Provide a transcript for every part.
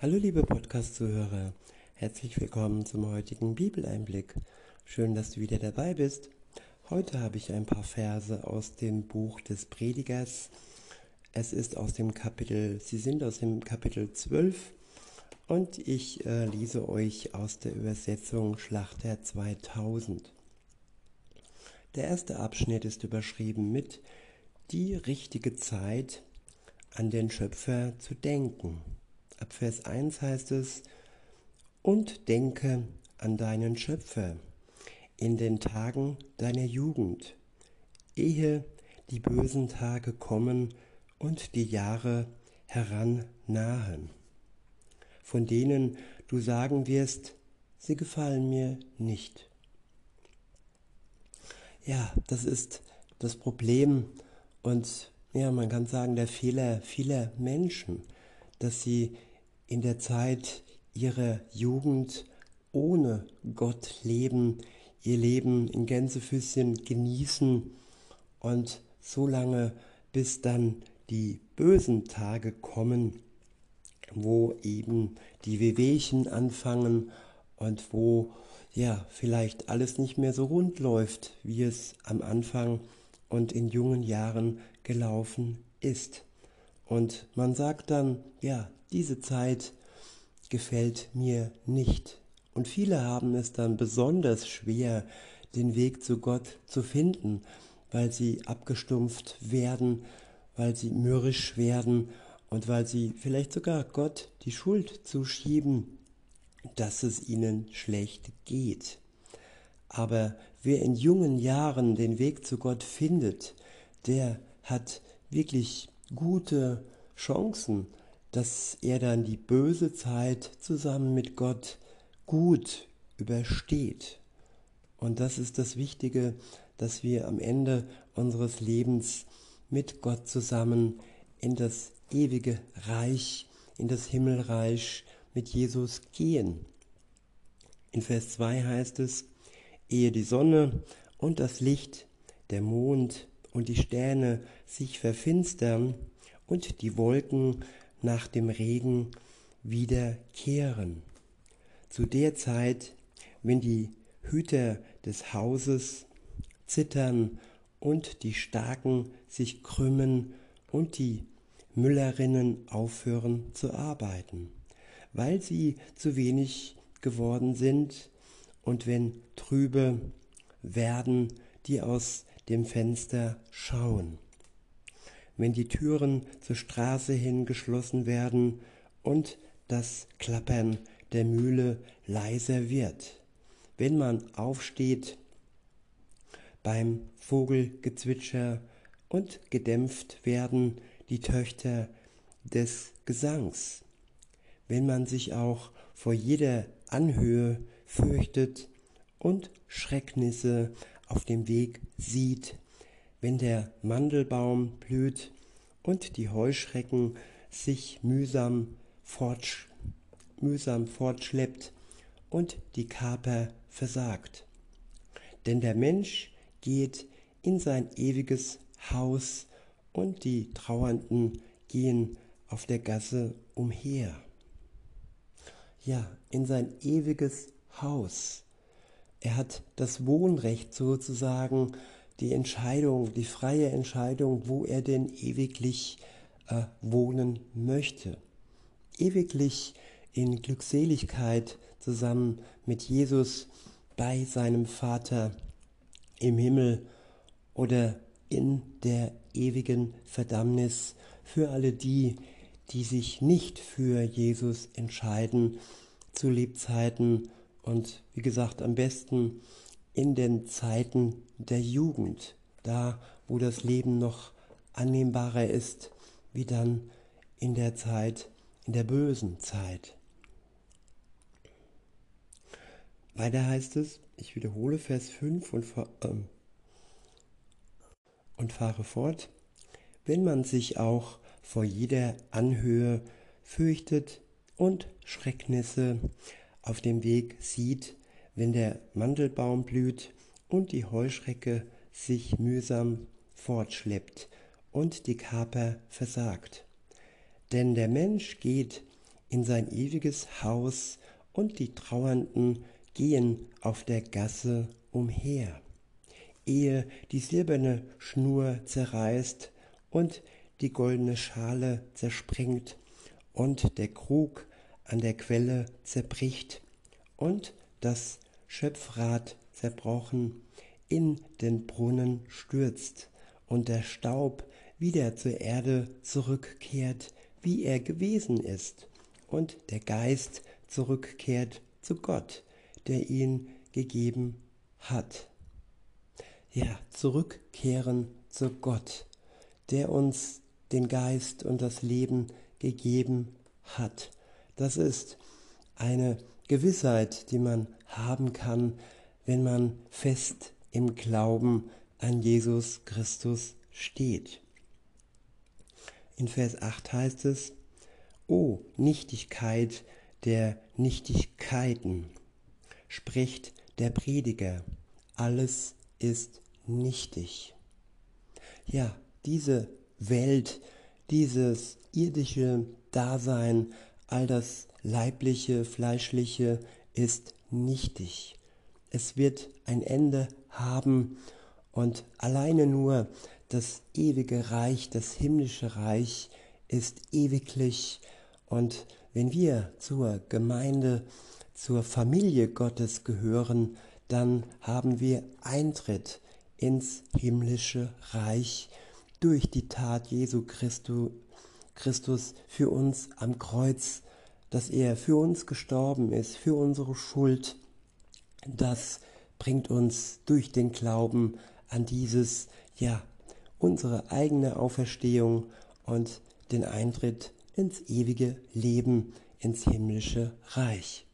Hallo liebe Podcast-Zuhörer, herzlich willkommen zum heutigen Bibeleinblick. Schön, dass du wieder dabei bist. Heute habe ich ein paar Verse aus dem Buch des Predigers. Es ist aus dem Kapitel, sie sind aus dem Kapitel 12 und ich äh, lese euch aus der Übersetzung Schlachter 2000. Der erste Abschnitt ist überschrieben mit Die richtige Zeit an den Schöpfer zu denken. Ab Vers 1 heißt es, und denke an deinen Schöpfer in den Tagen deiner Jugend, ehe die bösen Tage kommen und die Jahre herannahen, von denen du sagen wirst, sie gefallen mir nicht. Ja, das ist das Problem und ja, man kann sagen, der Fehler vieler Menschen, dass sie in der Zeit ihrer Jugend ohne Gott leben, ihr Leben in Gänsefüßchen genießen und so lange, bis dann die bösen Tage kommen, wo eben die Wehwehchen anfangen und wo ja vielleicht alles nicht mehr so rund läuft, wie es am Anfang und in jungen Jahren gelaufen ist. Und man sagt dann, ja, diese Zeit gefällt mir nicht. Und viele haben es dann besonders schwer, den Weg zu Gott zu finden, weil sie abgestumpft werden, weil sie mürrisch werden und weil sie vielleicht sogar Gott die Schuld zuschieben, dass es ihnen schlecht geht. Aber wer in jungen Jahren den Weg zu Gott findet, der hat wirklich gute Chancen, dass er dann die böse Zeit zusammen mit Gott gut übersteht. Und das ist das Wichtige, dass wir am Ende unseres Lebens mit Gott zusammen in das ewige Reich, in das Himmelreich mit Jesus gehen. In Vers 2 heißt es, ehe die Sonne und das Licht, der Mond und die Sterne sich verfinstern und die Wolken nach dem Regen wiederkehren. Zu der Zeit, wenn die Hüter des Hauses zittern und die Starken sich krümmen und die Müllerinnen aufhören zu arbeiten, weil sie zu wenig geworden sind und wenn trübe werden, die aus dem Fenster schauen. Wenn die Türen zur Straße hin geschlossen werden und das Klappern der Mühle leiser wird. Wenn man aufsteht beim Vogelgezwitscher und gedämpft werden die Töchter des Gesangs. Wenn man sich auch vor jeder Anhöhe fürchtet und Schrecknisse auf dem Weg sieht, wenn der Mandelbaum blüht und die Heuschrecken sich mühsam, fortsch mühsam fortschleppt und die Kaper versagt. Denn der Mensch geht in sein ewiges Haus und die Trauernden gehen auf der Gasse umher. Ja, in sein ewiges Haus. Er hat das Wohnrecht sozusagen, die Entscheidung, die freie Entscheidung, wo er denn ewiglich äh, wohnen möchte. Ewiglich in Glückseligkeit zusammen mit Jesus bei seinem Vater im Himmel oder in der ewigen Verdammnis für alle die, die sich nicht für Jesus entscheiden zu Lebzeiten und wie gesagt, am besten in den Zeiten der Jugend, da wo das Leben noch annehmbarer ist, wie dann in der Zeit, in der bösen Zeit. Weiter heißt es, ich wiederhole Vers 5 und, äh, und fahre fort, wenn man sich auch vor jeder Anhöhe fürchtet und Schrecknisse auf dem Weg sieht, wenn der Mandelbaum blüht und die Heuschrecke sich mühsam fortschleppt und die Kaper versagt. Denn der Mensch geht in sein ewiges Haus, und die Trauernden gehen auf der Gasse umher, ehe die silberne Schnur zerreißt und die goldene Schale zerspringt und der Krug an der Quelle zerbricht und das Schöpfrad zerbrochen in den Brunnen stürzt und der Staub wieder zur Erde zurückkehrt, wie er gewesen ist, und der Geist zurückkehrt zu Gott, der ihn gegeben hat. Ja, zurückkehren zu Gott, der uns den Geist und das Leben gegeben hat. Das ist eine Gewissheit, die man haben kann, wenn man fest im Glauben an Jesus Christus steht. In Vers 8 heißt es, O Nichtigkeit der Nichtigkeiten, spricht der Prediger, alles ist nichtig. Ja, diese Welt, dieses irdische Dasein, all das leibliche, fleischliche ist nichtig. Es wird ein Ende haben und alleine nur das ewige Reich, das himmlische Reich ist ewiglich und wenn wir zur Gemeinde, zur Familie Gottes gehören, dann haben wir Eintritt ins himmlische Reich durch die Tat Jesu Christu, Christus für uns am Kreuz, dass er für uns gestorben ist, für unsere Schuld. Das bringt uns durch den Glauben an dieses, ja, unsere eigene Auferstehung und den Eintritt ins ewige Leben, ins himmlische Reich.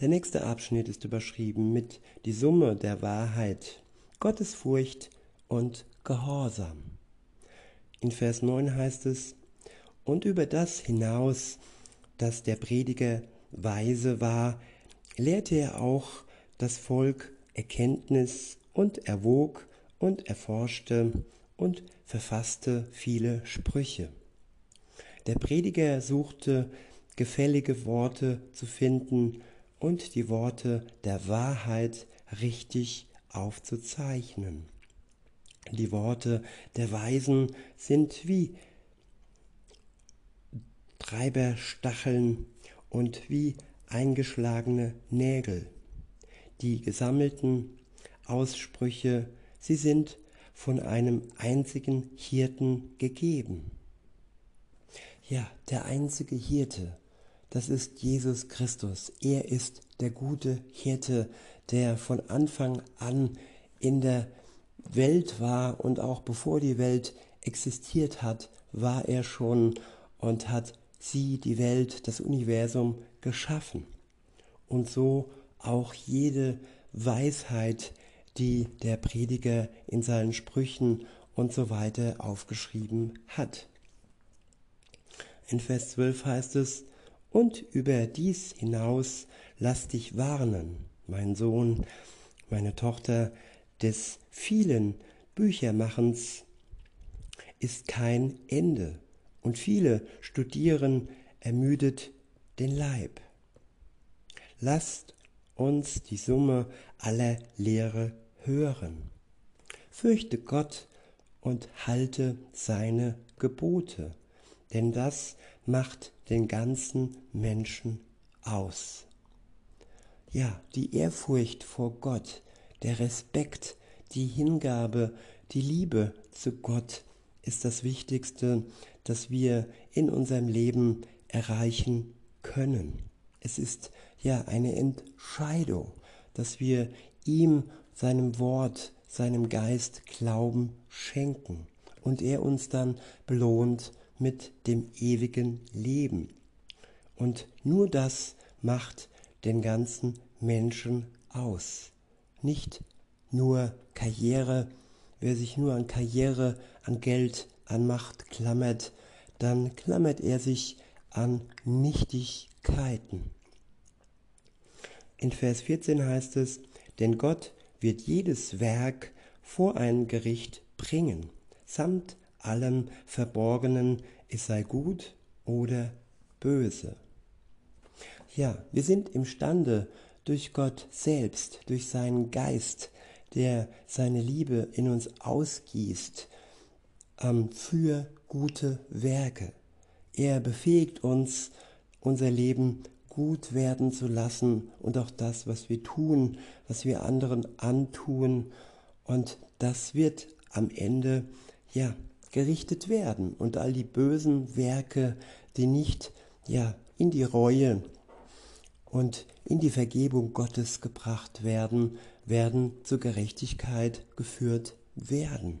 Der nächste Abschnitt ist überschrieben mit die Summe der Wahrheit, Gottesfurcht und Gehorsam. In Vers 9 heißt es, und über das hinaus, dass der Prediger weise war, lehrte er auch das Volk Erkenntnis und erwog und erforschte und verfasste viele Sprüche. Der Prediger suchte gefällige Worte zu finden und die Worte der Wahrheit richtig aufzuzeichnen. Die Worte der Weisen sind wie Treiberstacheln und wie eingeschlagene Nägel. Die gesammelten Aussprüche, sie sind von einem einzigen Hirten gegeben. Ja, der einzige Hirte, das ist Jesus Christus. Er ist der gute Hirte, der von Anfang an in der Welt war und auch bevor die Welt existiert hat, war er schon und hat sie, die Welt, das Universum geschaffen. Und so auch jede Weisheit, die der Prediger in seinen Sprüchen und so weiter aufgeschrieben hat. In Vers 12 heißt es, und über dies hinaus lass dich warnen, mein Sohn, meine Tochter, des vielen Büchermachens ist kein Ende, und viele studieren ermüdet den Leib. Lasst uns die Summe aller Lehre hören. Fürchte Gott und halte seine Gebote, denn das macht den ganzen Menschen aus. Ja, die Ehrfurcht vor Gott, der Respekt, die Hingabe, die Liebe zu Gott ist das Wichtigste, das wir in unserem Leben erreichen können. Es ist ja eine Entscheidung, dass wir ihm seinem Wort, seinem Geist Glauben schenken und er uns dann belohnt mit dem ewigen Leben. Und nur das macht den ganzen Menschen aus. Nicht nur Karriere, wer sich nur an Karriere, an Geld, an Macht klammert, dann klammert er sich an Nichtigkeiten. In Vers 14 heißt es, denn Gott wird jedes Werk vor ein Gericht bringen, samt allem Verborgenen, es sei gut oder böse. Ja, wir sind imstande, durch Gott selbst, durch seinen Geist, der seine Liebe in uns ausgießt, für gute Werke. Er befähigt uns, unser Leben gut werden zu lassen und auch das, was wir tun, was wir anderen antun. Und das wird am Ende, ja, gerichtet werden. Und all die bösen Werke, die nicht, ja, in die Reue und in die Vergebung Gottes gebracht werden, werden zur Gerechtigkeit geführt werden.